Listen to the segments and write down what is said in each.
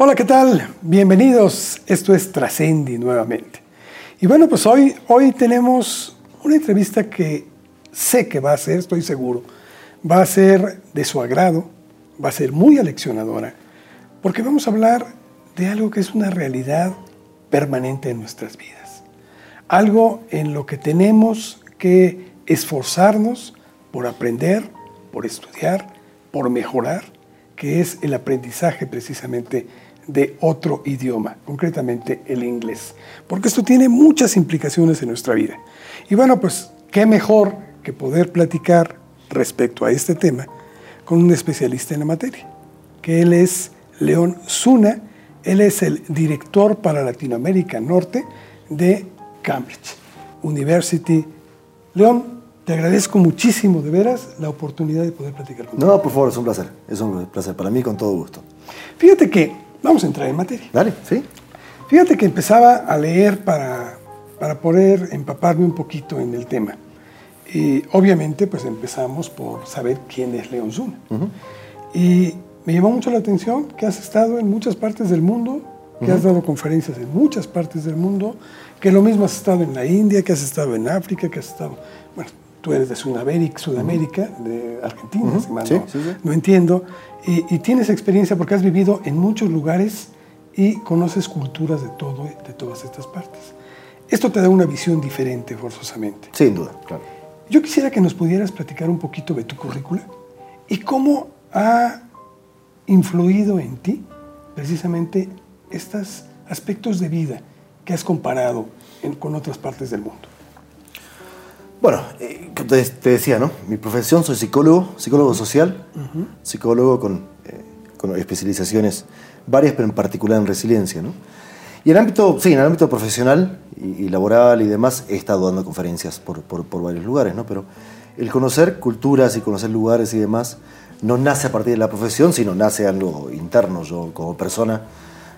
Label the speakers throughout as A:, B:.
A: Hola, ¿qué tal? Bienvenidos. Esto es Trascendi nuevamente. Y bueno, pues hoy, hoy tenemos una entrevista que sé que va a ser, estoy seguro, va a ser de su agrado, va a ser muy aleccionadora, porque vamos a hablar de algo que es una realidad permanente en nuestras vidas. Algo en lo que tenemos que esforzarnos por aprender, por estudiar, por mejorar, que es el aprendizaje precisamente de otro idioma, concretamente el inglés, porque esto tiene muchas implicaciones en nuestra vida. Y bueno, pues qué mejor que poder platicar respecto a este tema con un especialista en la materia, que él es León Zuna, él es el director para Latinoamérica Norte de Cambridge University. León, te agradezco muchísimo, de veras, la oportunidad de poder platicar contigo.
B: No, por favor, es un placer. Es un placer para mí, con todo gusto.
A: Fíjate que, vamos a entrar en materia.
B: Dale, ¿sí?
A: Fíjate que empezaba a leer para, para poder empaparme un poquito en el tema. Y obviamente, pues empezamos por saber quién es León Zuna. Y me llamó mucho la atención que has estado en muchas partes del mundo, que has dado conferencias en muchas partes del mundo, que lo mismo has estado en la India, que has estado en África, que has estado, bueno, tú eres de Sudamérica, Sudamérica de Argentina, si mal
B: Sí,
A: no,
B: sí, sí.
A: no entiendo, y, y tienes experiencia porque has vivido en muchos lugares y conoces culturas de, todo, de todas estas partes. Esto te da una visión diferente, forzosamente.
B: Sin duda, claro.
A: Yo quisiera que nos pudieras platicar un poquito de tu currícula y cómo ha influido en ti precisamente estos aspectos de vida que has comparado en- con otras partes del mundo.
B: Bueno, eh, te, te decía, ¿no? Mi profesión, soy psicólogo, psicólogo social, psicólogo con, eh, con especializaciones varias, pero en particular en resiliencia, ¿no? Y en el ámbito, sí, en el ámbito profesional y, y laboral y demás, he estado dando conferencias por, por- por varios lugares, ¿no? Pero el conocer culturas y conocer lugares y demás no nace a partir de la profesión, sino nace algo interno. Yo, como persona,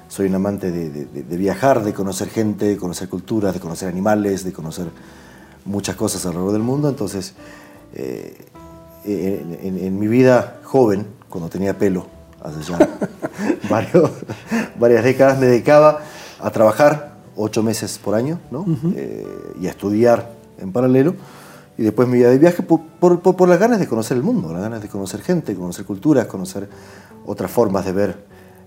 B: soy un amante de- de- de viajar, de conocer gente, de conocer culturas, de conocer animales, de conocer muchas cosas alrededor del mundo. Entonces, eh, en, en- en mi vida joven, cuando tenía pelo, hace ya varios- varias décadas, me dedicaba a trabajar ocho meses por año ¿no? Eh, y a estudiar en paralelo. Y después me iba de viaje por, por- por- por las ganas de conocer el mundo, las ganas de conocer gente, conocer culturas, conocer otras formas de ver,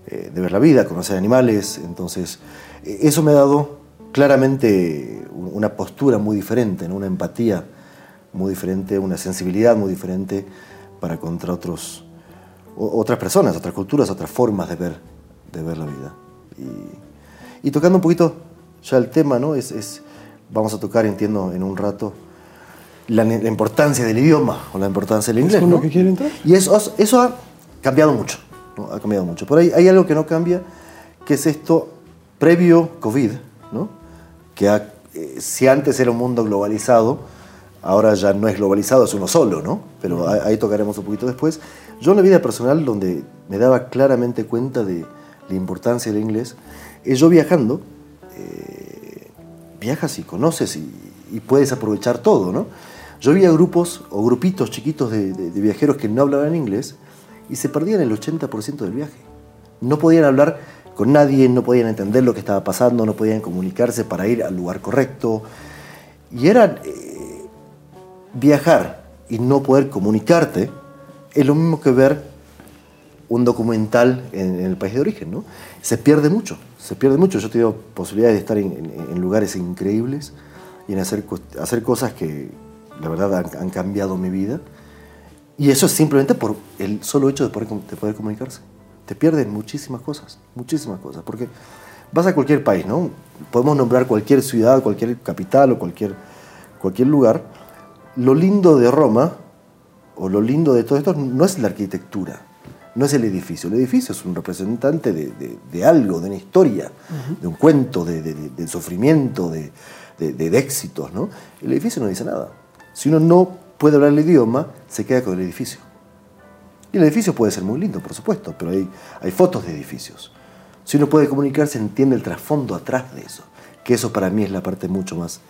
B: eh, de ver la vida, conocer animales. Entonces, eh, eso me ha dado claramente un- una postura muy diferente, ¿no? una empatía muy diferente, una sensibilidad muy diferente para contra otros, otras personas, otras culturas, otras formas de ver, de ver la vida. Y, y tocando un poquito ya el tema, ¿no? Es, es- vamos a tocar, entiendo, en un rato, la, la importancia del idioma o la importancia del inglés.
A: con lo
B: ¿no?
A: que quiere entrar?
B: Y eso, eso ha cambiado mucho, ¿no? ha cambiado mucho. Por ahí hay algo que no cambia, que es esto previo COVID, ¿no? Que ha- eh, si antes era un mundo globalizado, ahora ya no es globalizado, es uno solo, ¿no? Pero ahí, ahí tocaremos un poquito después. Yo en la vida personal, donde me daba claramente cuenta de la importancia del inglés, es yo viajando, eh, viajas y conoces y, y puedes aprovechar todo, ¿no? Yo veía grupos o grupitos chiquitos de, de- de viajeros que no hablaban inglés y se perdían el 80% del viaje. No podían hablar con nadie, no podían entender lo que estaba pasando, no podían comunicarse para ir al lugar correcto. Y era eh, viajar y no poder comunicarte es lo mismo que ver un documental en, el país de origen, ¿no? Se pierde mucho, se pierde mucho. Yo he tenido posibilidades de estar en, lugares increíbles y en hacer, hacer cosas que la verdad han, cambiado mi vida. Y eso es simplemente por el solo hecho de poder comunicarse. Te pierden muchísimas cosas, muchísimas cosas. Porque vas a cualquier país, ¿no? Podemos nombrar cualquier ciudad, cualquier capital o cualquier, cualquier lugar. Lo lindo de Roma, o lo lindo de todo esto, no es la arquitectura, no es el edificio. El edificio es un representante de, de- de algo, de una historia, de un cuento, de, de- sufrimiento, de éxitos, ¿no? El edificio no dice nada. Si uno no puede hablar el idioma, se queda con el edificio. Y el edificio puede ser muy lindo, por supuesto, pero hay, hay fotos de edificios. Si uno puede comunicarse, entiende el trasfondo atrás de eso, que eso para mí es la parte mucho más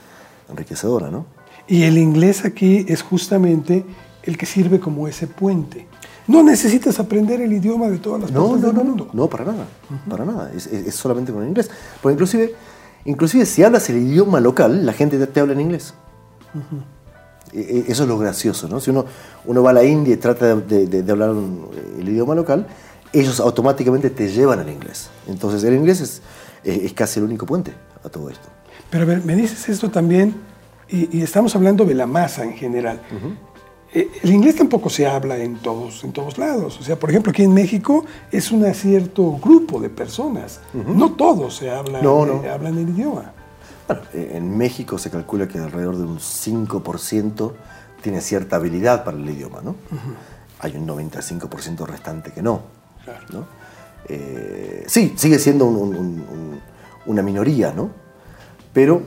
B: enriquecedora, ¿no?
A: Y el inglés aquí es justamente el que sirve como ese puente. No necesitas aprender el idioma de todas las
B: No,
A: partes
B: no,
A: del
B: no,
A: mundo.
B: no, no, para nada, para nada. Es, es- es solamente con el inglés. Porque inclusive, inclusive si hablas el idioma local, la gente te, te habla en inglés. E- Eso es lo gracioso, ¿no? Si uno, uno va a la India y trata de, de- de hablar un- el idioma local, ellos automáticamente te llevan al inglés. Entonces el inglés es, es- casi el único puente a todo esto.
A: Pero a ver, me dices esto también, y, y estamos hablando de la masa en general. Eh, El inglés tampoco se habla en todos, en todos lados. O sea, por ejemplo, aquí en México es un cierto grupo de personas. No todos se hablan,
B: No, no.
A: eh, hablan el idioma.
B: Bueno, en México se calcula que alrededor de un 5% tiene cierta habilidad para el idioma, ¿no? Hay un 95% restante que no.
A: Claro.
B: ¿no? Eh, sí, sigue siendo un- un- un- un- una minoría, ¿no? Pero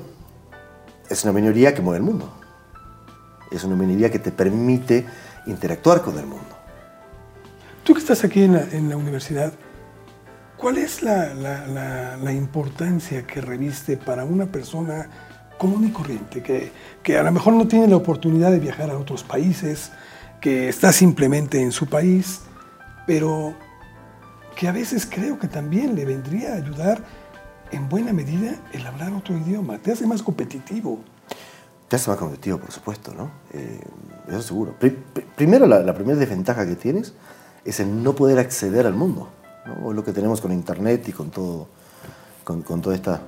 B: es una minoría que mueve el mundo. Es una minoría que te permite interactuar con el mundo.
A: Tú que estás aquí en la, en la universidad, ¿cuál es la, importancia que reviste para una persona común y corriente, que, a lo mejor no tiene la oportunidad de viajar a otros países, que está simplemente en su país, pero que a veces creo que también le vendría a ayudar en buena medida el hablar otro idioma? Te hace más competitivo.
B: Te hace más competitivo, por supuesto, ¿no? Eh, eso seguro. Pri- pri- primero, la primera desventaja que tienes es el no poder acceder al mundo, ¿no? Lo que tenemos con Internet y con, todo, con, con toda esta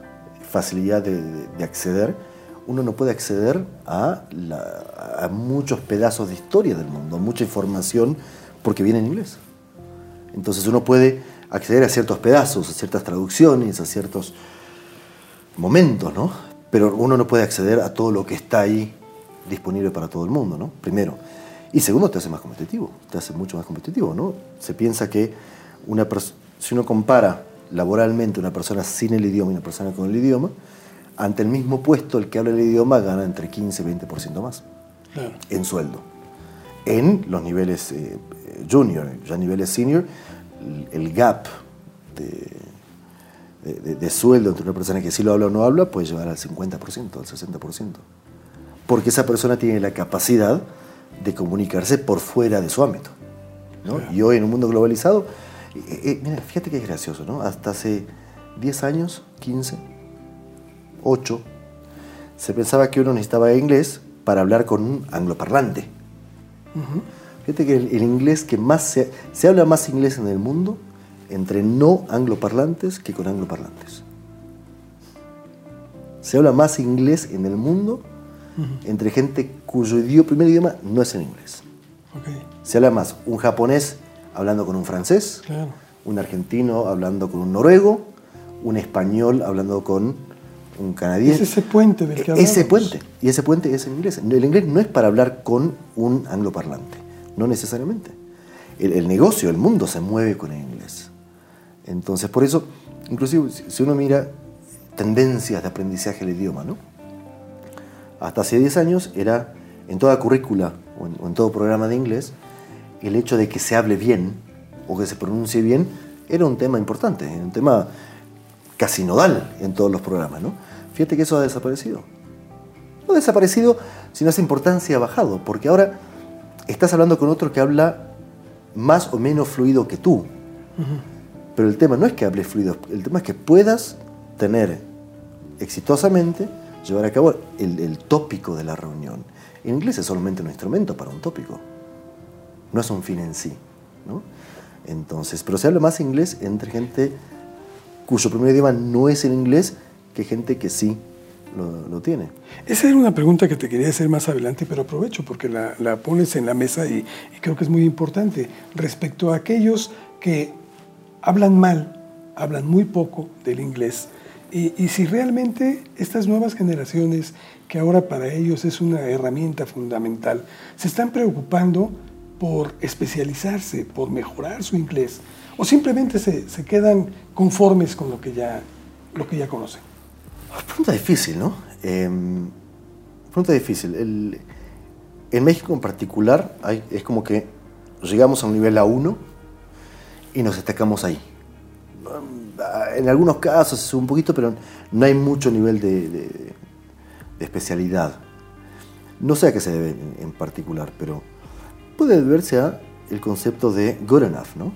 B: facilidad de, de- de acceder, uno no puede acceder a, la- a muchos pedazos de historia del mundo, mucha información, porque viene en inglés. Entonces uno puede acceder a ciertos pedazos, a ciertas traducciones, a ciertos momentos, ¿no? Pero uno no puede acceder a todo lo que está ahí disponible para todo el mundo, ¿no? Primero. Y segundo, te hace más competitivo, te hace mucho más competitivo, ¿no? Se piensa que una si uno compara laboralmente una persona sin el idioma y una persona con el idioma, ante el mismo puesto el que habla el idioma gana entre 15 y 20% más
A: Claro.
B: en sueldo. En los niveles eh, junior, ya niveles senior, el- gap de, de- de- de sueldo entre una persona que sí lo habla o no habla puede llegar al 50%, al 60%. Porque esa persona tiene la capacidad de comunicarse por fuera de su ámbito. ¿no?
A: Claro.
B: Y hoy en un mundo globalizado, eh, eh, mira, fíjate que es gracioso, ¿no? Hasta hace 10 años, 15, 8, se pensaba que uno necesitaba inglés para hablar con un angloparlante. Fíjate que el, el inglés que más se, se habla más inglés en el mundo entre no angloparlantes que con angloparlantes. Se habla más inglés en el mundo entre gente cuyo idioma, primer idioma no es el inglés.
A: Ok,
B: Se habla más un japonés hablando con un francés,
A: claro.
B: un argentino hablando con un noruego, un español hablando con un
A: Es
B: canadiense.
A: ese puente del que
B: Ese puente. Y ese puente es en inglés. El inglés no es para hablar con un angloparlante. No necesariamente. El, el negocio, el mundo se mueve con el inglés. Entonces, por eso, inclusive si si uno mira tendencias de aprendizaje del idioma, ¿no? Hasta hace 10 años era en toda currícula o en, o en todo programa de inglés, el hecho de que se hable bien o que se pronuncie bien era un tema importante, era un tema casi nodal en todos los programas, ¿no? Fíjate que eso ha desaparecido. No ha desaparecido, sino esa importancia ha bajado, porque ahora estás hablando con otro que habla más o menos fluido que tú. Pero el tema no es que hables fluido, el tema es que puedas tener exitosamente, llevar a cabo el, el tópico de la reunión. En inglés es solamente un instrumento para un tópico, no es un fin en sí. ¿no? Entonces, pero se habla más inglés entre gente cuyo primer idioma no es el inglés que gente que sí lo, lo tiene.
A: Esa era una pregunta que te quería hacer más adelante, pero aprovecho porque la, la pones en la mesa y, y creo que es muy importante respecto a aquellos que hablan mal, hablan muy poco del inglés. Y, y si realmente estas nuevas generaciones, que ahora para ellos es una herramienta fundamental, se están preocupando por especializarse, por mejorar su inglés, o simplemente se, se quedan conformes con lo que ya, lo que ya conocen.
B: Pregunta difícil, ¿no? Eh, pregunta difícil. El- en México en particular hay- es como que llegamos a un nivel A1 y nos destacamos ahí. En algunos casos es un poquito, pero no hay mucho nivel de, de- de especialidad. No sé a qué se debe en, en particular, pero puede deberse a el concepto de good enough, ¿no?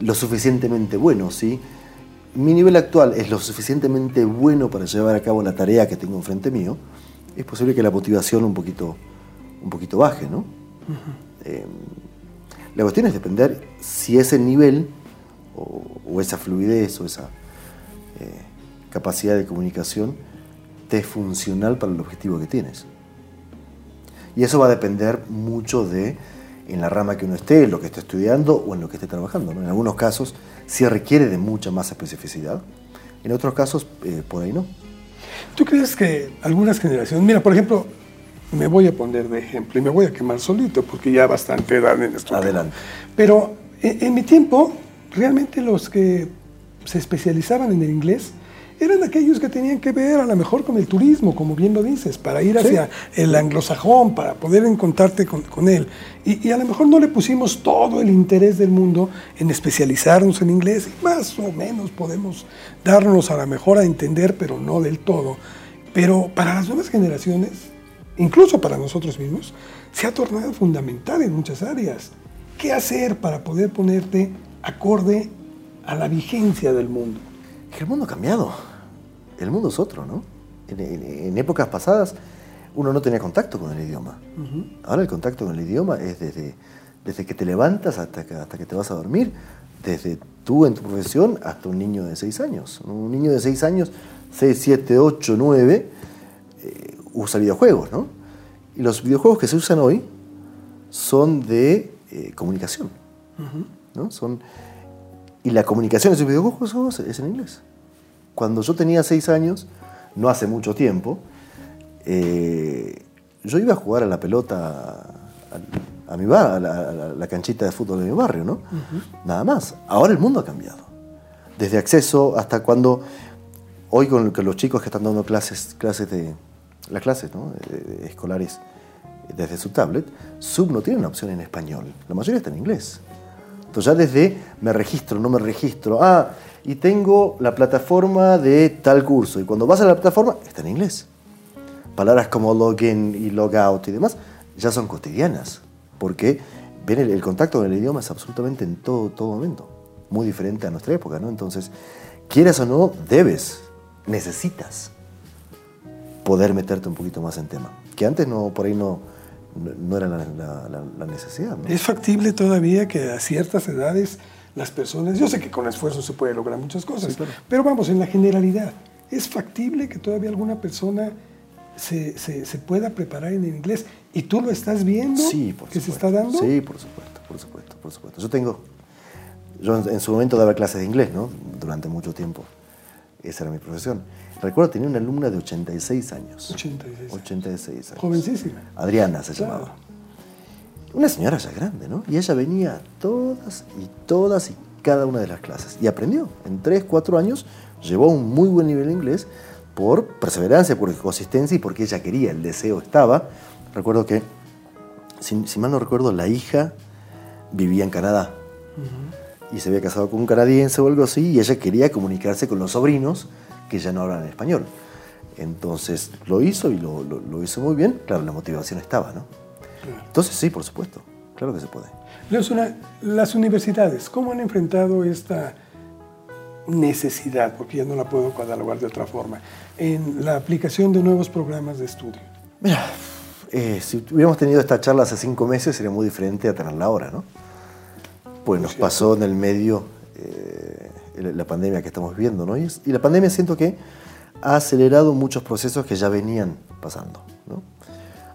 B: Lo suficientemente bueno, ¿sí? Mi nivel actual es lo suficientemente bueno para llevar a cabo la tarea que tengo enfrente mío, es posible que la motivación un poquito, un poquito baje, ¿no? Eh, la cuestión es depender si ese nivel o, esa fluidez o esa eh, capacidad de comunicación te es funcional para el objetivo que tienes. Y eso va a depender mucho de en la rama que uno esté, en lo que esté estudiando o en lo que esté trabajando. En algunos casos sí requiere de mucha más especificidad, en otros casos eh, por ahí no.
A: ¿Tú crees que algunas generaciones, mira, por ejemplo, me voy a poner de ejemplo y me voy a quemar solito porque ya bastante edad en esto.
B: Adelante.
A: Pero en, en mi tiempo, realmente los que se especializaban en el inglés, eran aquellos que tenían que ver a lo mejor con el turismo, como bien lo dices, para ir hacia el anglosajón, para poder encontrarte con, él. Y, a lo mejor no le pusimos todo el interés del mundo en especializarnos en inglés, y más o menos podemos darnos a lo mejor a entender, pero no del todo. Pero para las nuevas generaciones, incluso para nosotros mismos, se ha tornado fundamental en muchas áreas. ¿Qué hacer para poder ponerte acorde a la vigencia del mundo?
B: El mundo ha cambiado. El mundo es otro, ¿no? En, épocas pasadas uno no tenía contacto con el idioma. Ahora el contacto con el idioma es desde, desde que te levantas hasta que, hasta que te vas a dormir, desde tú en tu profesión hasta un niño de 6 años. Un niño de 6 años, 6, 7, 8, 9, usa videojuegos, ¿no? Y los videojuegos que se usan hoy son de eh, comunicación, ¿no? Son y la comunicación en esos videojuegos es en inglés. Cuando yo tenía seis años, no hace mucho tiempo, eh, yo iba a jugar a la pelota a, mi bar, a la, canchita de fútbol de mi barrio, ¿no? Nada más. Ahora el mundo ha cambiado. Desde acceso hasta cuando hoy con, los chicos que están dando clases, clases de las clases escolares desde su tablet, Sub no tiene una opción en español. La mayoría está en inglés ya desde me registro, no me registro. Ah, y tengo la plataforma de tal curso. Y cuando vas a la plataforma, está en inglés. Palabras como login y logout y demás ya son cotidianas. Porque ven el, contacto con el idioma es absolutamente en todo, todo momento. Muy diferente a nuestra época, ¿no? Entonces, quieras o no, debes, necesitas poder meterte un poquito más en tema. Que antes no, por ahí no, no era la, necesidad.
A: Es factible todavía que a ciertas edades las personas, yo sé que con esfuerzo se puede lograr muchas cosas, pero vamos, en la generalidad, ¿es factible que todavía alguna persona se, se, pueda preparar en el inglés? ¿Y tú lo estás viendo
B: sí, por
A: que se está dando?
B: Sí, por supuesto, por supuesto, por supuesto. Yo tengo, yo en, en su momento daba clases de inglés, ¿no? Durante mucho tiempo. Esa era mi profesión. Recuerdo tenía una alumna de 86 años.
A: 86.
B: 86 años.
A: Jovencísima.
B: Adriana se llamaba. Una señora ya grande, ¿no? Y ella venía todas y todas y cada una de las clases. Y aprendió. En 3, 4 años llevó un muy buen nivel de inglés por perseverancia, por consistencia y porque ella quería, el deseo estaba. Recuerdo que, si, mal no recuerdo, la hija vivía en Canadá. Y se había casado con un canadiense o algo así, y ella quería comunicarse con los sobrinos que ya no hablan español. Entonces lo hizo y lo, hizo muy bien. Claro, la motivación estaba, ¿no? Entonces sí, por supuesto, claro que se puede.
A: las universidades, ¿cómo han enfrentado esta necesidad, porque ya no la puedo catalogar de otra forma, en la aplicación de nuevos programas de estudio?
B: Mira, eh, si hubiéramos tenido esta charla hace cinco meses sería muy diferente a tenerla ahora, ¿no? Pues nos pasó en el medio eh, la pandemia que estamos viviendo, ¿no? Y, la pandemia siento que ha acelerado muchos procesos que ya venían pasando, ¿no?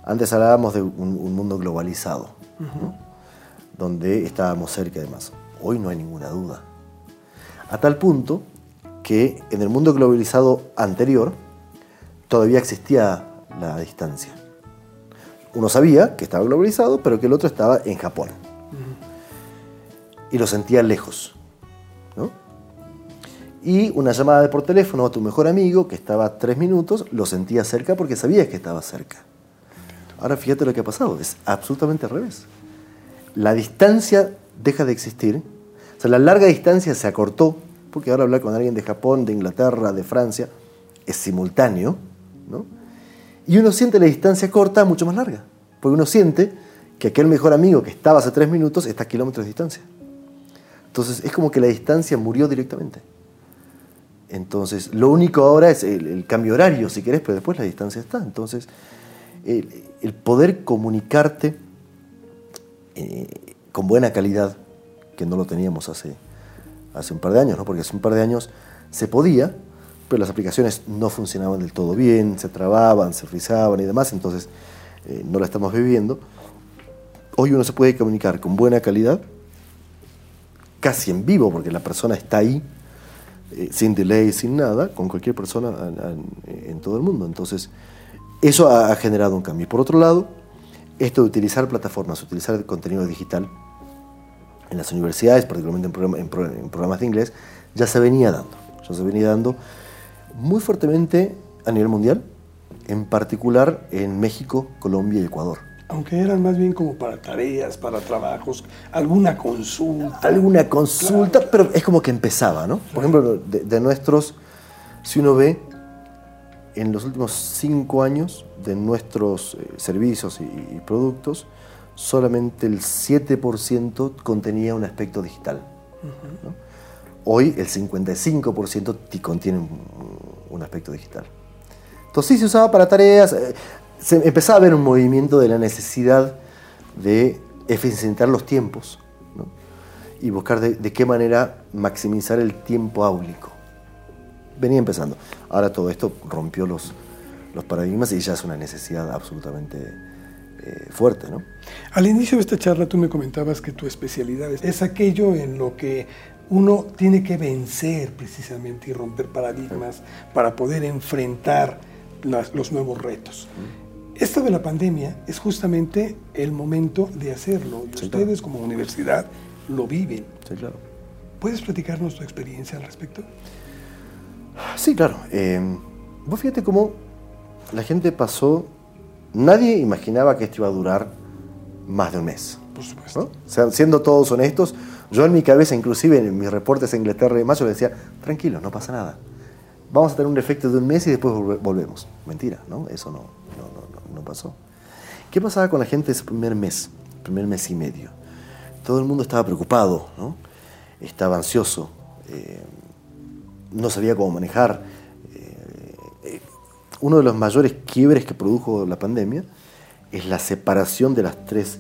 B: Antes hablábamos de un, mundo globalizado, donde estábamos cerca de más. Hoy no hay ninguna duda. A tal punto que en el mundo globalizado anterior todavía existía la distancia. Uno sabía que estaba globalizado, pero que el otro estaba en Japón. Y lo sentía lejos. Y una llamada por teléfono a tu mejor amigo, que estaba tres minutos, lo sentías cerca porque sabías que estaba cerca. Ahora fíjate lo que ha pasado, es absolutamente al revés. La distancia deja de existir, o sea, la larga distancia se acortó, porque ahora hablar con alguien de Japón, de Inglaterra, de Francia, es simultáneo, ¿no? Y uno siente la distancia corta mucho más larga, porque uno siente que aquel mejor amigo que estaba hace tres minutos está a kilómetros de distancia. Entonces es como que la distancia murió directamente. Entonces lo único ahora es el, cambio horario, si querés, pero después la distancia está. Entonces el, poder comunicarte eh, con buena calidad, que no lo teníamos hace, hace un par de años, ¿no? porque hace un par de años se podía, pero las aplicaciones no funcionaban del todo bien, se trababan, se frizaban y demás, entonces eh, no la estamos viviendo. Hoy uno se puede comunicar con buena calidad, casi en vivo, porque la persona está ahí, eh, sin delay, sin nada, con cualquier persona en, todo el mundo. Entonces, eso ha, generado un cambio. por otro lado, esto de utilizar plataformas, utilizar contenido digital en las universidades, particularmente en, programas de inglés, ya se venía dando. Ya se venía dando muy fuertemente a nivel mundial, en particular en México, Colombia y Ecuador
A: aunque eran más bien como para tareas, para trabajos, alguna consulta.
B: Alguna consulta, pero es como que empezaba, ¿no? Por ejemplo, de, nuestros, si uno ve, en los últimos cinco años de nuestros eh, servicios y, productos, solamente el 7% contenía un aspecto digital. Hoy el 55% contiene un, un aspecto digital. Entonces sí se usaba para tareas. Se empezaba a ver un movimiento de la necesidad de eficientar los tiempos y buscar de, qué manera maximizar el tiempo áulico. Venía empezando. Ahora todo esto rompió los, los paradigmas y ya es una necesidad absolutamente eh, fuerte. ¿no?
A: Al inicio de esta charla tú me comentabas que tu especialidad es aquello en lo que uno tiene que vencer precisamente y romper paradigmas para poder enfrentar los nuevos retos. Esto de la pandemia es justamente el momento de hacerlo y ustedes como universidad lo viven.
B: Sí, claro.
A: ¿Puedes platicarnos tu experiencia al respecto?
B: Sí, claro. Eh, vos fíjate cómo la gente pasó, nadie imaginaba que esto iba a durar más de un mes.
A: Por supuesto.
B: O sea, siendo todos honestos, yo en mi cabeza, inclusive en mis reportes en Inglaterra y demás, yo decía, tranquilo, no pasa nada. Vamos a tener un efecto de un mes y después volvemos. Mentira, ¿no? Eso no, no pasó. ¿Qué pasaba con la gente ese primer mes, primer mes y medio? Todo el mundo estaba preocupado, ¿no? estaba ansioso, eh, no sabía cómo manejar. Eh, eh, uno de los mayores quiebres que produjo la pandemia es la separación de las tres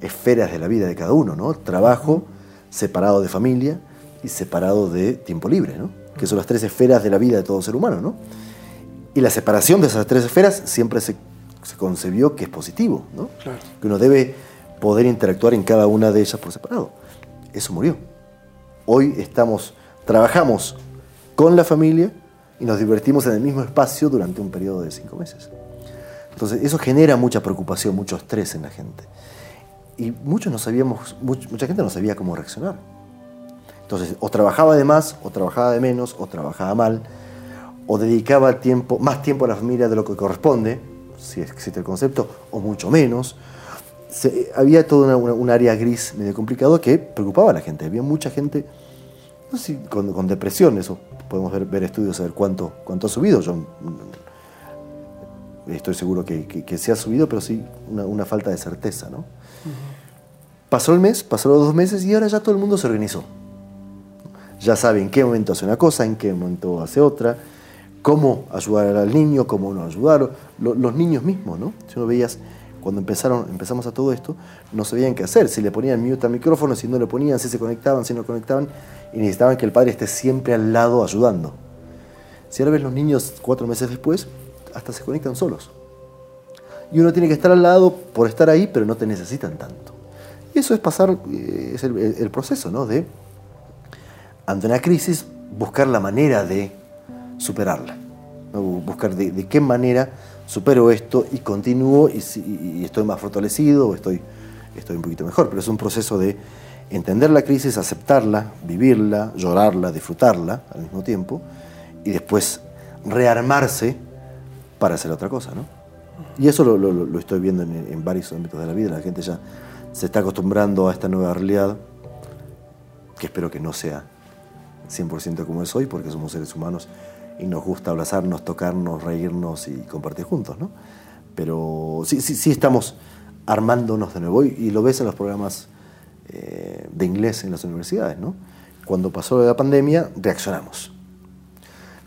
B: esferas de la vida de cada uno, ¿no? Trabajo separado de familia y separado de tiempo libre, ¿no? Que son las tres esferas de la vida de todo ser humano, ¿no? Y la separación de esas tres esferas siempre se se concebió que es positivo, ¿no? que uno debe poder interactuar en cada una de ellas por separado. Eso murió. Hoy estamos, trabajamos con la familia y nos divertimos en el mismo espacio durante un periodo de cinco meses. Entonces, eso genera mucha preocupación, mucho estrés en la gente. Y muchos no sabíamos, mucha gente no sabía cómo reaccionar. Entonces, o trabajaba de más, o trabajaba de menos, o trabajaba mal, o dedicaba tiempo, más tiempo a la familia de lo que corresponde, si existe el concepto, o mucho menos. había toda un área gris medio complicado que preocupaba a la gente. Había mucha gente no sé, con, depresión, eso podemos ver, ver, estudios, a ver cuánto, cuánto ha subido. Yo mm, estoy seguro que, que, se ha subido, pero sí una, falta de certeza. ¿no? Pasó el mes, pasaron los dos meses y ahora ya todo el mundo se organizó. Ya sabe en qué momento hace una cosa, en qué momento hace otra cómo ayudar al niño, cómo no ayudarlo, los niños mismos, ¿no? Si uno veías, cuando empezaron, empezamos a todo esto, no sabían qué hacer, si le ponían mute al micrófono, si no le ponían, si se conectaban, si no conectaban, y necesitaban que el padre esté siempre al lado ayudando. Si ahora ves los niños cuatro meses después, hasta se conectan solos. Y uno tiene que estar al lado por estar ahí, pero no te necesitan tanto. Y eso es pasar, eh, es el, el proceso, ¿no? De, ante una crisis, buscar la manera de superarla. Buscar de, qué manera supero esto y continúo y, estoy más fortalecido o estoy, estoy un poquito mejor. Pero es un proceso de entender la crisis, aceptarla, vivirla, llorarla, disfrutarla al mismo tiempo y después rearmarse para hacer otra cosa. ¿no? Y eso lo, estoy viendo en, en, varios ámbitos de la vida. La gente ya se está acostumbrando a esta nueva realidad, que espero que no sea 100% como es hoy, porque somos seres humanos y nos gusta abrazarnos, tocarnos, reírnos y compartir juntos, ¿no? Pero sí, sí, sí estamos armándonos de nuevo. Y, lo ves en los programas eh, de inglés en las universidades, ¿no? Cuando pasó la pandemia, reaccionamos.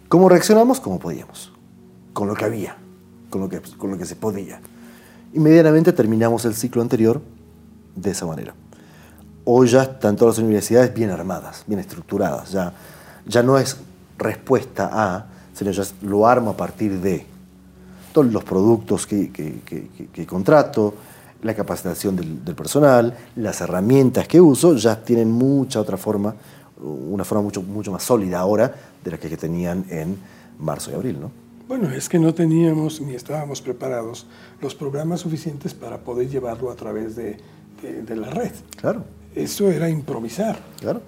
B: ¿Cómo reaccionamos? Como podíamos, con lo que había, con lo que, con lo que se podía. Inmediatamente terminamos el ciclo anterior de esa manera. Hoy ya están todas las universidades bien armadas, bien estructuradas. Ya, ya no es respuesta a, sino ya lo armo a partir de todos los productos que, que, contrato, la capacitación del, del, personal, las herramientas que uso, ya tienen mucha otra forma una forma mucho, mucho más sólida ahora de la que tenían en marzo y abril, ¿no?
A: Bueno, es que no teníamos ni estábamos preparados los programas suficientes para poder llevarlo a través de, de, la red.
B: Claro.
A: Eso era improvisar.
B: Claro.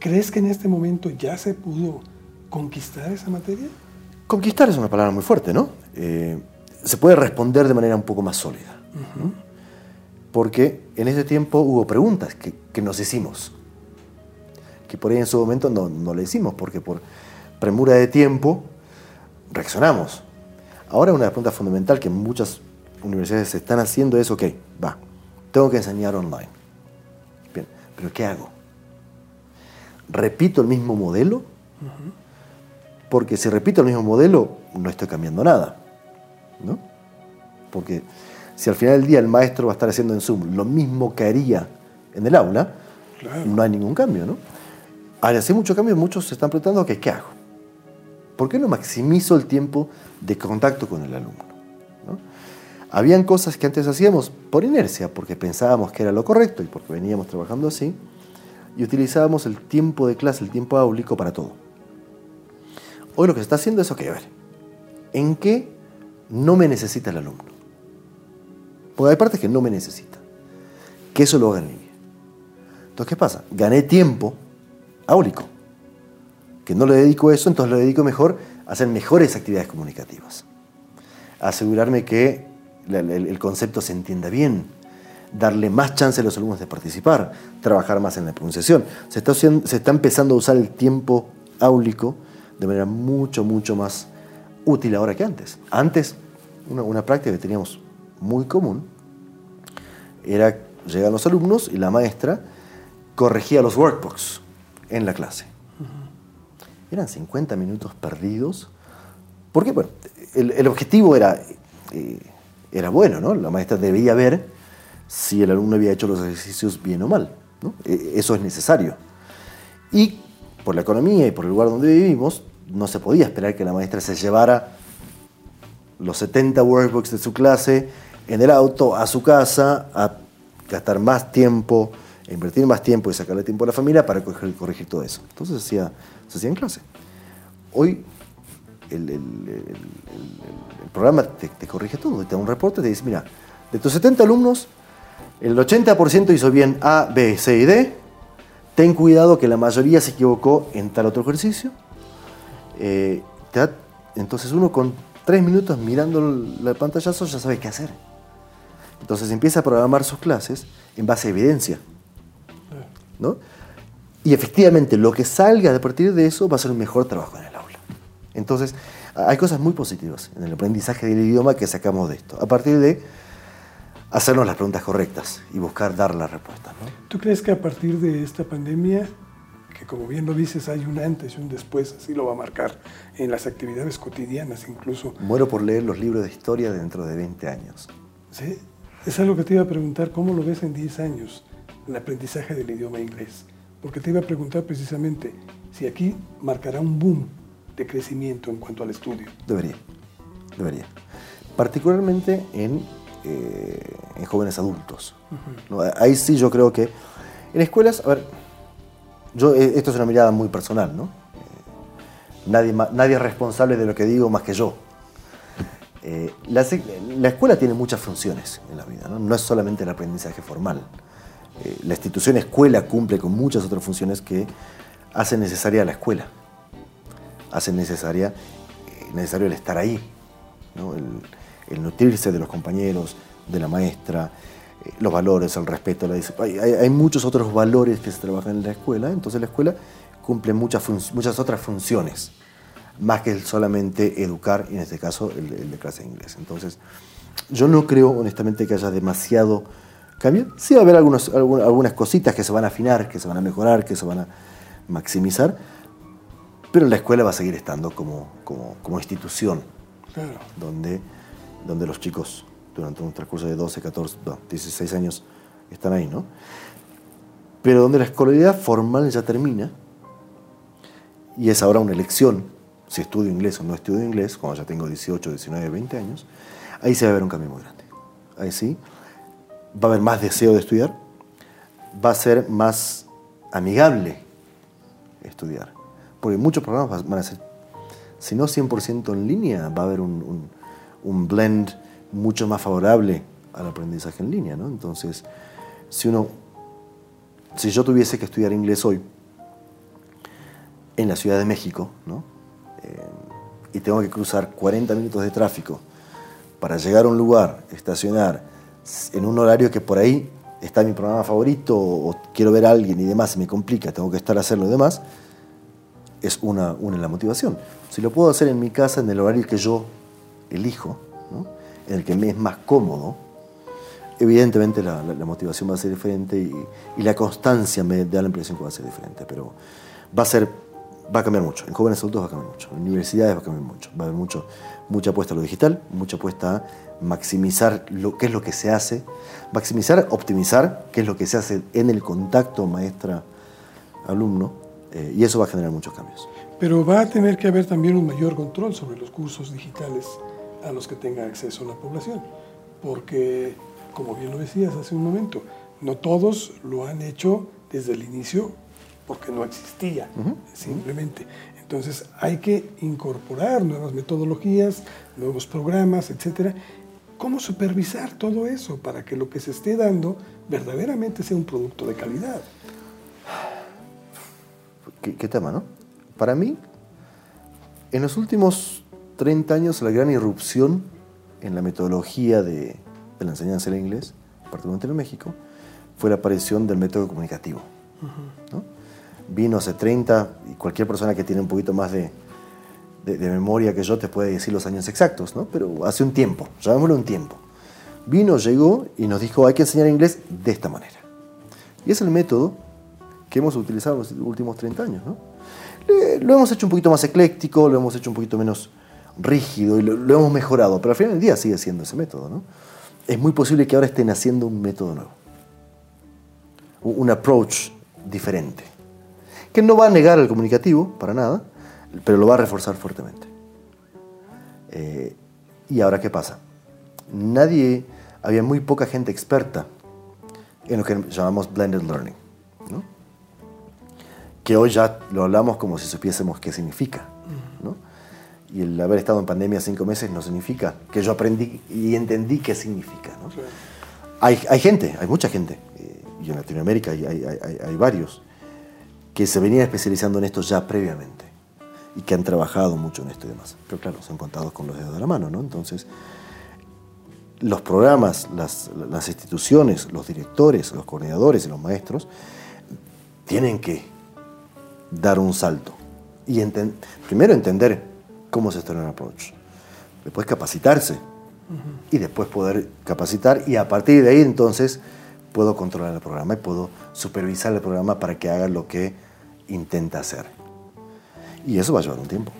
A: ¿Crees que en este momento ya se pudo conquistar esa materia?
B: Conquistar es una palabra muy fuerte, ¿no? Eh, se puede responder de manera un poco más sólida. Porque en ese tiempo hubo preguntas que, que nos hicimos que por ahí en su momento no, no le hicimos, porque por premura de tiempo reaccionamos. Ahora una pregunta fundamental que muchas universidades están haciendo es, ok, va, tengo que enseñar online. Bien, pero ¿qué hago? ¿Repito el mismo modelo? Porque si repito el mismo modelo, no estoy cambiando nada. ¿no? Porque si al final del día el maestro va a estar haciendo en Zoom lo mismo que haría en el aula, no hay ningún cambio. ¿no? al hacer mucho cambio, muchos se están preguntando, ok, ¿qué hago? ¿Por qué no maximizo el tiempo de contacto con el alumno? Habían cosas que antes hacíamos por inercia, porque pensábamos que era lo correcto y porque veníamos trabajando así, y utilizábamos el tiempo de clase, el tiempo áulico para todo. Hoy lo que se está haciendo es, ok, a ver, ¿en qué no me necesita el alumno? Porque hay partes que no me necesita. Que eso lo haga en línea. Entonces, ¿qué pasa? Gané tiempo áulico. Que no le dedico eso, entonces lo dedico mejor a hacer mejores actividades comunicativas. Asegurarme que el, concepto se entienda bien, darle más chance a los alumnos de participar, trabajar más en la pronunciación. Se está, se está empezando a usar el tiempo áulico de manera mucho, mucho más útil ahora que antes. Antes, una, una práctica que teníamos muy común era llegar los alumnos y la maestra corregía los workbooks en la clase. Eran 50 minutos perdidos. Porque, bueno, el, objetivo era, eh, era bueno, ¿no? La maestra debía ver si el alumno había hecho los ejercicios bien o mal. E, eso es necesario. Y por la economía y por el lugar donde vivimos, no se podía esperar que la maestra se llevara los 70 workbooks de su clase en el auto a su casa a gastar más tiempo invertir más tiempo y sacarle tiempo a la familia para corregir, todo eso. Entonces se hacía, se hacía en clase. Hoy el, programa te, corrige todo, te da un reporte, te dice, mira, de tus 70 alumnos, el 80% hizo bien A, B, C y D, ten cuidado que la mayoría se equivocó en tal otro ejercicio. Eh, entonces uno con tres minutos mirando el pantallazo ya sabe qué hacer. Entonces empieza a programar sus clases en base a evidencia. Y efectivamente, lo que salga a partir de eso va a ser un mejor trabajo en el aula. Entonces, hay cosas muy positivas en el aprendizaje del idioma que sacamos de esto, a partir de hacernos las preguntas correctas y buscar dar las respuestas.
A: ¿Tú crees que a partir de esta pandemia, que como bien lo dices, hay un antes y un después, así lo va a marcar en las actividades cotidianas incluso?
B: Muero por leer los libros de historia dentro de 20 años.
A: Sí, es algo que te iba a preguntar, ¿cómo lo ves en 10 años? el aprendizaje del idioma inglés. Porque te iba a preguntar precisamente si aquí marcará un boom de crecimiento en cuanto al estudio.
B: Debería, debería. Particularmente en, eh, en jóvenes adultos. Ahí sí yo creo que en escuelas, a ver, yo, eh, esto es una mirada muy personal, ¿no? Eh, nadie, nadie es responsable de lo que digo más que yo. la, la, escuela tiene muchas funciones en la vida, ¿no? no es solamente el aprendizaje formal. Eh, la institución escuela cumple con muchas otras funciones que hacen necesaria la escuela, hacen necesaria, eh, necesario el estar ahí, el, nutrirse de los compañeros, de la maestra, eh, los valores, el respeto, la hay, hay, muchos otros valores que se trabajan en la escuela, entonces la escuela cumple muchas, muchas otras funciones, más que solamente educar, y en este caso el, de clase de inglés. Entonces, Yo no creo, honestamente, que haya demasiado cambio. Sí va a haber algunos, algunas cositas que se van a afinar, que se van a mejorar, que se van a maximizar, pero la escuela va a seguir estando como, como, institución, donde, donde los chicos durante un transcurso de 12, 14, 16 años están ahí, ¿no? Pero donde la escolaridad formal ya termina y es ahora una elección, si estudio inglés o no estudio inglés, cuando ya tengo 18, 19, 20 años, ahí se va a ver un cambio muy grande. Ahí sí, va a haber más deseo de estudiar, va a ser más amigable estudiar, porque muchos programas van a ser, si no 100% en línea, va a haber un, blend mucho más favorable al aprendizaje en línea, ¿no? Entonces, si uno, si yo tuviese que estudiar inglés hoy, en la Ciudad de México, ¿no? Eh, y tengo que cruzar 40 minutos de tráfico para llegar a un lugar, estacionar, en un horario que por ahí está mi programa favorito o, quiero ver a alguien y demás, me complica, tengo que estar a hacerlo y demás, es una, una la motivación. Si lo puedo hacer en mi casa, en el horario que yo elijo, en el que me es más cómodo, evidentemente la, motivación va a ser diferente y, y, la constancia me da la impresión que va a ser diferente, pero va a ser va a cambiar mucho. En jóvenes adultos va a cambiar mucho. En universidades va a cambiar mucho. Va a haber mucho, mucha apuesta a lo digital, mucha apuesta a maximizar lo, qué es lo que se hace, maximizar, optimizar qué es lo que se hace en el contacto maestra-alumno, eh, y eso va a generar muchos cambios.
A: Pero va a tener que haber también un mayor control sobre los cursos digitales a los que tenga acceso la población, porque, como bien lo decías hace un momento, no todos lo han hecho desde el inicio porque no existía, simplemente. Entonces hay que incorporar nuevas metodologías, nuevos programas, etcétera. ¿Cómo supervisar todo eso para que lo que se esté dando verdaderamente sea un producto de calidad?
B: ¿Qué, tema, no? Para mí, en los últimos 30 años, la gran irrupción en la metodología de, la enseñanza del inglés, particularmente en México, fue la aparición del método comunicativo. ¿no? vino hace 30 y cualquier persona que tiene un poquito más de, memoria que yo te puede decir los años exactos, ¿no? pero hace un tiempo, llamémoslo un tiempo. Vino, llegó y nos dijo hay que enseñar inglés de esta manera. Y es el método que hemos utilizado en los últimos 30 años. ¿no? lo hemos hecho un poquito más ecléctico, lo hemos hecho un poquito menos rígido y lo, hemos mejorado, pero al final del día sigue siendo ese método. ¿no? Es muy posible que ahora estén haciendo un método nuevo, un approach diferente que no va a negar el comunicativo, para nada, pero lo va a reforzar fuertemente. Eh, ¿Y ahora qué pasa? Nadie, había muy poca gente experta en lo que llamamos blended learning, ¿no? que hoy ya lo hablamos como si supiésemos qué significa. Y el haber estado en pandemia cinco meses no significa que yo aprendí y entendí qué significa. ¿no? Hay, hay, gente, hay mucha gente, eh, y en Latinoamérica hay, hay, hay varios, que se venían especializando en esto ya previamente y que han trabajado mucho en esto y demás. Pero claro, son contados con los dedos de la mano, ¿no? Entonces, los programas, las, instituciones, los directores, los coordinadores y los maestros tienen que dar un salto y primero entender cómo se está en el approach, después capacitarse y después poder capacitar y a partir de ahí entonces puedo controlar el programa y puedo supervisar el programa para que haga lo que intenta hacer. Y eso va a llevar un tiempo.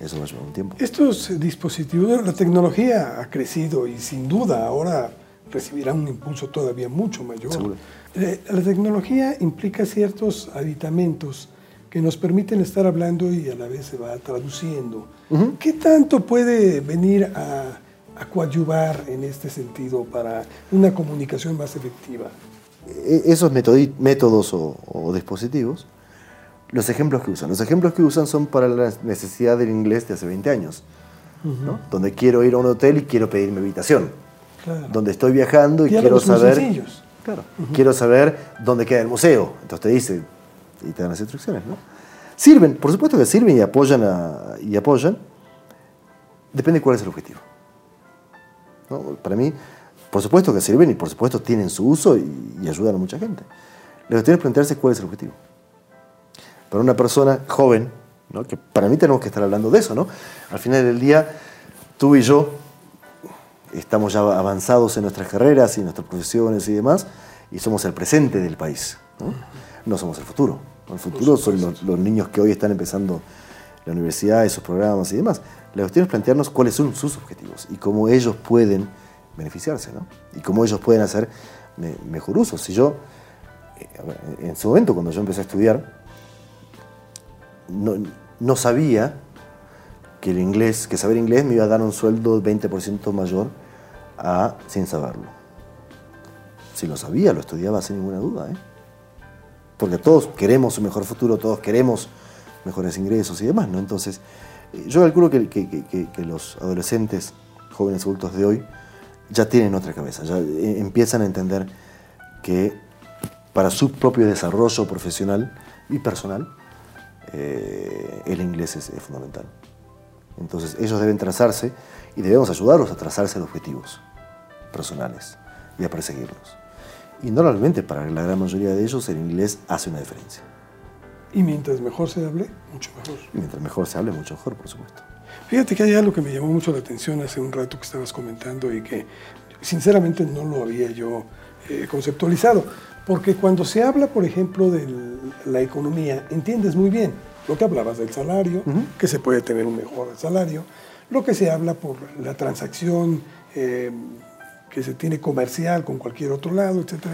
B: Eso va a llevar un tiempo.
A: Estos dispositivos, la tecnología ha crecido y sin duda ahora recibirá un impulso todavía mucho mayor. Eh, la tecnología implica ciertos aditamentos que nos permiten estar hablando y a la vez se va traduciendo. ¿Qué tanto puede venir a, coadyuvar en este sentido para una comunicación más efectiva?
B: E-, esos métodos o, dispositivos, los ejemplos que usan. Los ejemplos que usan son para la necesidad del inglés de hace 20 años, donde quiero ir a un hotel y quiero pedir mi habitación, donde estoy viajando y quiero saber... Claro, quiero saber dónde queda el museo. Entonces te dice y te dan las instrucciones. ¿no? Sirven, por supuesto que sirven y apoyan, y apoyan. Depende de cuál es el objetivo. Para mí, por supuesto que sirven y por supuesto tienen su uso y, ayudan a mucha gente. Lo que tiene que plantearse cuál es el objetivo. Para una persona joven, ¿no? que para mí tenemos que estar hablando de eso, ¿no? Al final del día, tú y yo estamos ya avanzados en nuestras carreras y nuestras profesiones y demás, y somos el presente del país. No, no somos el futuro. El futuro son los, los, niños que hoy están empezando la universidad, esos programas y demás. La cuestión es plantearnos cuáles son sus objetivos y cómo ellos pueden beneficiarse, ¿no? Y cómo ellos pueden hacer me, mejor uso. Si yo, eh, en su momento, cuando yo empecé a estudiar, no, no sabía que el inglés, que saber inglés me iba a dar un sueldo 20% mayor a sin saberlo. Si lo sabía, lo estudiaba sin ninguna duda, ¿eh? Porque todos queremos un mejor futuro, todos queremos mejores ingresos y demás, ¿no? Entonces, eh, yo calculo que, los adolescentes, jóvenes adultos de hoy, ya tienen otra cabeza, ya eh, empiezan a entender que para su propio desarrollo profesional y personal, eh, el inglés es, es, fundamental. Entonces ellos deben trazarse y debemos ayudarlos a trazarse los objetivos personales y a perseguirlos. Y normalmente para la gran mayoría de ellos el inglés hace una diferencia.
A: Y mientras mejor se hable, mucho mejor.
B: Y mientras mejor se hable, mucho mejor, por supuesto.
A: Fíjate que hay algo que me llamó mucho la atención hace un rato que estabas comentando y que sinceramente no lo había yo eh, conceptualizado. Porque cuando se habla, por ejemplo, de la economía, entiendes muy bien lo que hablabas del salario, uh -huh. que se puede tener un mejor salario, lo que se habla por la transacción eh, que se tiene comercial con cualquier otro lado, etc.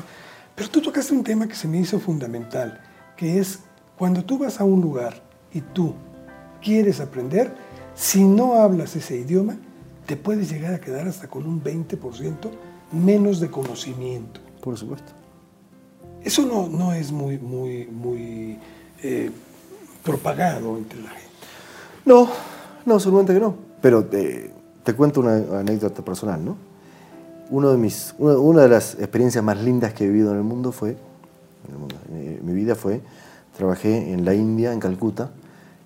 A: Pero tú tocaste un tema que se me hizo fundamental, que es cuando tú vas a un lugar y tú quieres aprender, si no hablas ese idioma, te puedes llegar a quedar hasta con un 20% menos de conocimiento.
B: Por supuesto.
A: Eso no, no es muy, muy, muy eh, propagado entre la gente.
B: No, no, seguramente que no. Pero te, te cuento una anécdota personal, ¿no? Uno de mis, una, una, de las experiencias más lindas que he vivido en el mundo fue, en, el mundo, en mi vida fue, trabajé en la India, en Calcuta,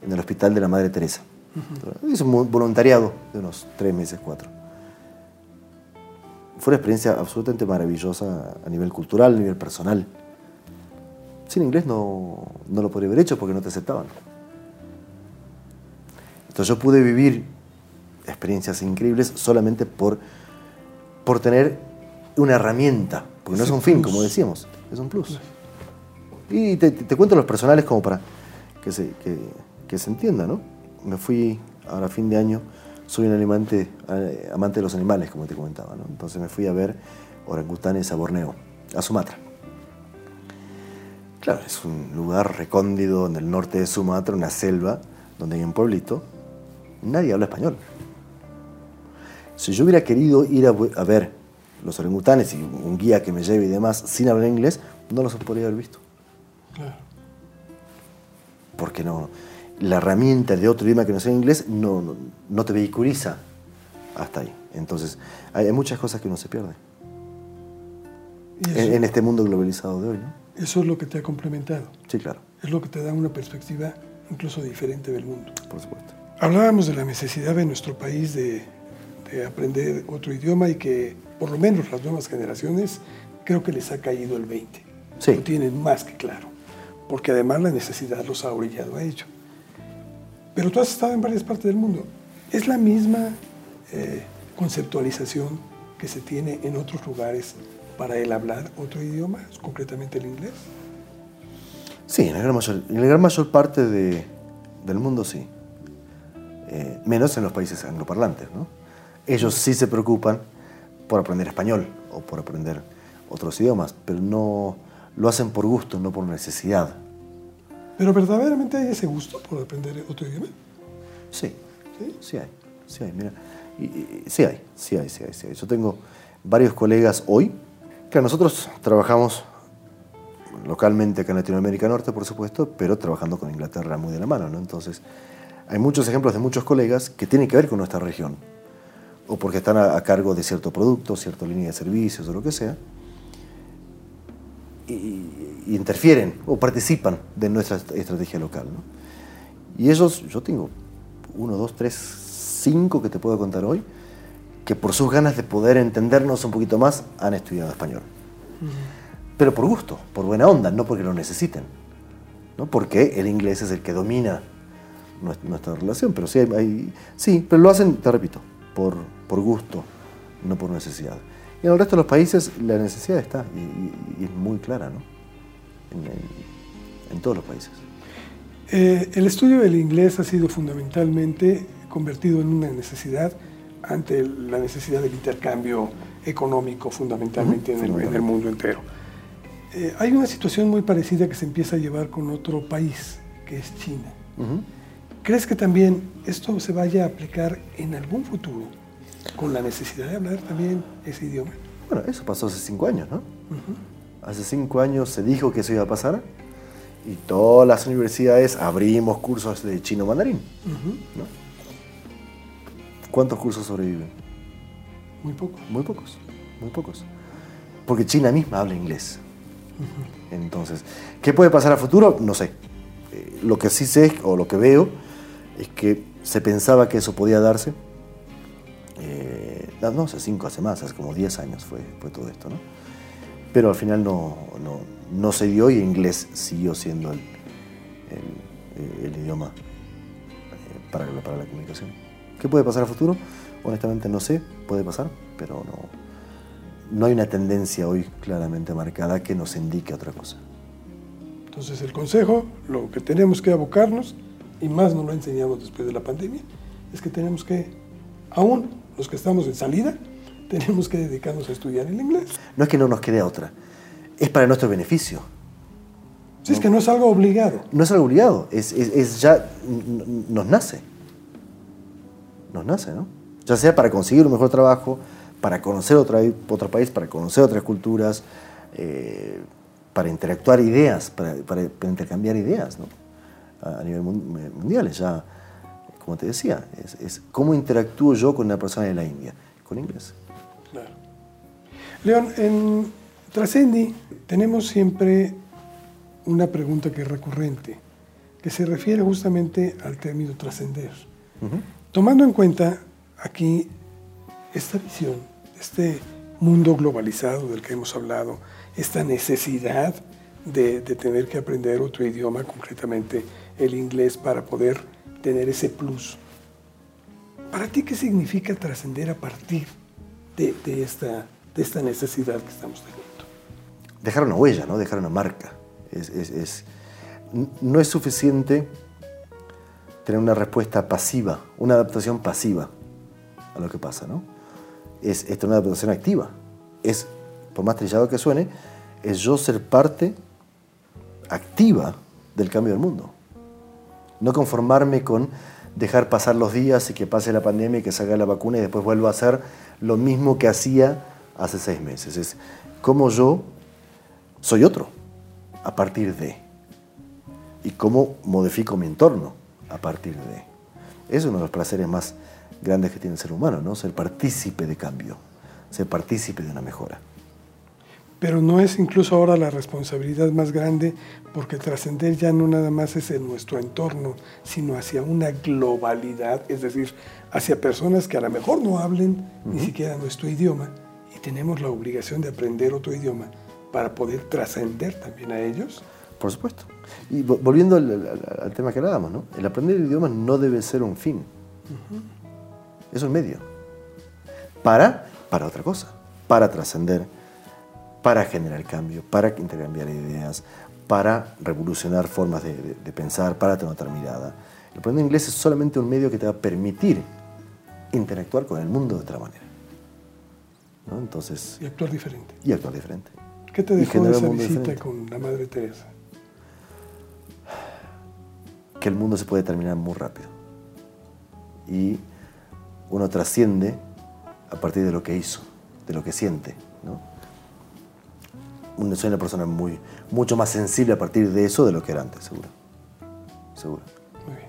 B: en el Hospital de la Madre Teresa. Uh -huh. Hice un voluntariado de unos tres meses, cuatro. Fue una experiencia absolutamente maravillosa a nivel cultural, a nivel personal. Sin inglés no, no lo podría haber hecho porque no te aceptaban. Entonces yo pude vivir experiencias increíbles solamente por, por tener una herramienta, porque no es un fin, como decíamos, es un plus. Y te, te cuento los personales como para que se, que, que se entienda, ¿no? Me fui ahora a fin de año, soy un amante, amante de los animales, como te comentaba, ¿no? Entonces me fui a ver orangutanes a Borneo, a Sumatra. Claro, es un lugar recóndido en el norte de Sumatra, una selva, donde hay un pueblito, nadie habla español. Si yo hubiera querido ir a, a, ver los orangutanes y un guía que me lleve y demás sin hablar inglés, no los podría haber visto.
A: Claro.
B: Porque no, la herramienta de otro idioma que no sea inglés no, no, no te vehiculiza hasta ahí. Entonces, hay, muchas cosas que uno se pierde. En, en, este mundo globalizado de hoy. ¿no?
A: Eso es lo que te ha complementado.
B: Sí, claro.
A: Es lo que te da una perspectiva incluso diferente del mundo.
B: Por supuesto.
A: Hablábamos de la necesidad de nuestro país de, de aprender otro idioma y que por lo menos las nuevas generaciones creo que les ha caído el 20.
B: Sí.
A: Lo tienen más que claro. Porque además la necesidad los ha orillado a ello. Pero tú has estado en varias partes del mundo. ¿Es la misma eh, conceptualización que se tiene en otros lugares para el hablar otro idioma, concretamente el inglés?
B: Sí, en la gran mayor, en la gran mayor parte de, del mundo sí. Eh, menos en los países angloparlantes. ¿no? Ellos sí se preocupan por aprender español o por aprender otros idiomas, pero no lo hacen por gusto, no por necesidad.
A: ¿Pero verdaderamente hay ese gusto por aprender otro idioma?
B: Sí, sí, sí hay, sí hay, mira, y, y, sí hay, sí hay, sí hay, sí hay. Yo tengo varios colegas hoy, que nosotros trabajamos localmente acá en Latinoamérica Norte, por supuesto, pero trabajando con Inglaterra muy de la mano, ¿no? Entonces, hay muchos ejemplos de muchos colegas que tienen que ver con nuestra región, o porque están a, a cargo de cierto producto, cierta línea de servicios o lo que sea, y, y interfieren o participan de nuestra estrategia local. ¿no? Y ellos, yo tengo uno, dos, tres, cinco que te puedo contar hoy, que por sus ganas de poder entendernos un poquito más han estudiado español. Uh -huh. Pero por gusto, por buena onda, no porque lo necesiten. ¿no? Porque el inglés es el que domina nuestra relación. Pero sí, hay, hay, sí, pero lo hacen, te repito, por, por gusto no por necesidad. Y en el resto de los países la necesidad está y, es muy clara, ¿no? En, todos los países.
A: Eh, el estudio del inglés ha sido fundamentalmente convertido en una necesidad ante la necesidad del intercambio económico fundamentalmente en, el, mundo entero. Eh, hay una situación muy parecida que se empieza a llevar con otro país, que es China. ¿Crees que también esto se vaya a aplicar en algún futuro con la necesidad de hablar también ese idioma?
B: Bueno, eso pasó hace cinco años, ¿no? Hace cinco años se dijo que eso iba a pasar y todas las universidades abrimos cursos de chino mandarín. ¿Cuántos cursos sobreviven?
A: Muy pocos.
B: Muy pocos, muy pocos. Porque China misma habla inglés. Entonces, ¿qué puede pasar a futuro? No sé. Eh, lo que sí sé o lo que veo es que se pensaba que eso podía darse. Eh, no, hace cinco, hace más, hace como diez años fue, fue todo esto, ¿no? Pero al final no, no, se dio y inglés siguió siendo el, el, idioma eh, para, para la comunicación. ¿Qué puede pasar a futuro? Honestamente no sé, puede pasar, pero no, no hay una tendencia hoy claramente marcada que nos indique otra cosa.
A: Entonces el consejo, lo que tenemos que abocarnos, y más nos lo enseñamos después de la pandemia, es que tenemos que, aún los que estamos en salida, tenemos que dedicarnos a estudiar el inglés.
B: No es que no nos quede otra, es para nuestro beneficio.
A: Si es que no es algo obligado.
B: No es algo obligado, es, es ya, nos nace. Nos nace, ¿no? ya sea para conseguir un mejor trabajo, para conocer otra, otro país, para conocer otras culturas, eh, para interactuar ideas, para, intercambiar ideas ¿no? A, nivel mundial. Ya, como te decía, es, cómo interactúo yo con una persona de la India, con inglés.
A: Claro. León, en Trascendi tenemos siempre una pregunta que es recurrente, que se refiere justamente al término trascender. Tomando en cuenta aquí esta visión, este mundo globalizado del que hemos hablado, esta necesidad de, tener que aprender otro idioma, concretamente el inglés, para poder tener ese plus. ¿Para ti qué significa trascender a partir de, esta, necesidad que estamos teniendo?
B: Dejar una huella, ¿no? dejar una marca. no es suficiente tener una respuesta pasiva, una adaptación pasiva a lo que pasa, ¿no? Es, es una adaptación activa. Es, por más trillado que suene, es yo ser parte activa del cambio del mundo. No conformarme con dejar pasar los días y que pase la pandemia y que salga la vacuna y después vuelva a hacer lo mismo que hacía hace seis meses. Es cómo yo soy otro a partir de y cómo modifico mi entorno a partir de. Es uno de los placeres más grandes que tiene el ser humano, ¿no? Ser partícipe de cambio, ser partícipe de una mejora.
A: Pero no es incluso ahora la responsabilidad más grande porque trascender ya no nada más es en nuestro entorno, sino hacia una globalidad, es decir, hacia personas que a lo mejor no hablen ni siquiera nuestro idioma y tenemos la obligación de aprender otro idioma para poder trascender también a ellos.
B: Por supuesto. Y volviendo al, tema que hablábamos, ¿no? el aprender el idioma no debe ser un fin es un medio. Para, para otra cosa, para trascender, para generar cambio, para intercambiar ideas, para revolucionar formas de, pensar, para tener otra mirada. El aprender inglés es solamente un medio que te va a permitir interactuar con el mundo de otra manera. Entonces,
A: y actuar diferente.
B: Y actuar diferente.
A: ¿Qué te dejó esa visita con la Madre Teresa?
B: Que el mundo se puede terminar muy rápido. Y uno trasciende a partir de lo que hizo, de lo que siente. ¿no? Soy una persona muy, mucho más sensible a partir de eso de lo que era antes, seguro. Seguro.
A: Muy bien.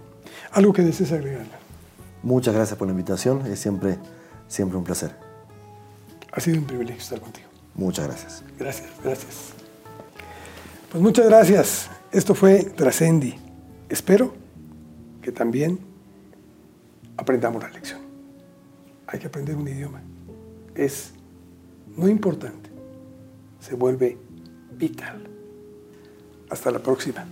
A: ¿Algo que desees agregar?
B: Muchas gracias por la invitación, es siempre, siempre un placer.
A: Ha sido un privilegio estar contigo.
B: Muchas gracias.
A: Gracias, gracias. Pues muchas gracias. Esto fue Trascendi. Espero que también aprendamos la lección hay que aprender un idioma. Es no importante, se vuelve vital. Hasta la próxima.